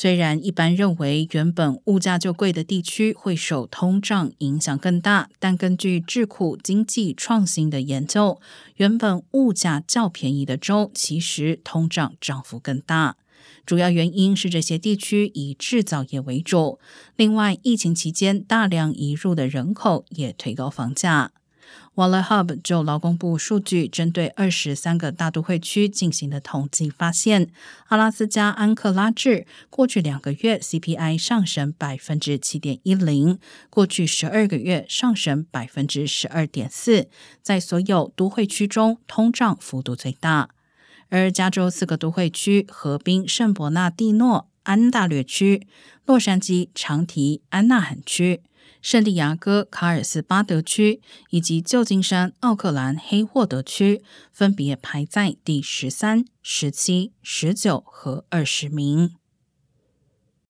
虽然一般认为原本物价就贵的地区会受通胀影响更大，但根据智库经济创新的研究，原本物价较便宜的州其实通胀涨幅更大。主要原因是这些地区以制造业为主，另外疫情期间大量移入的人口也推高房价。Waller Hub 就劳工部数据，针对二十三个大都会区进行的统计发现，阿拉斯加安克拉治过去两个月 CPI 上升百分之七点一零，过去十二个月上升百分之十二点四，在所有都会区中通胀幅度最大。而加州四个都会区——河滨、圣伯纳蒂诺、安大略区、洛杉矶、长提、安纳罕区。圣地亚哥、卡尔斯巴德区以及旧金山、奥克兰、黑霍德区分别排在第十三、十七、十九和二十名。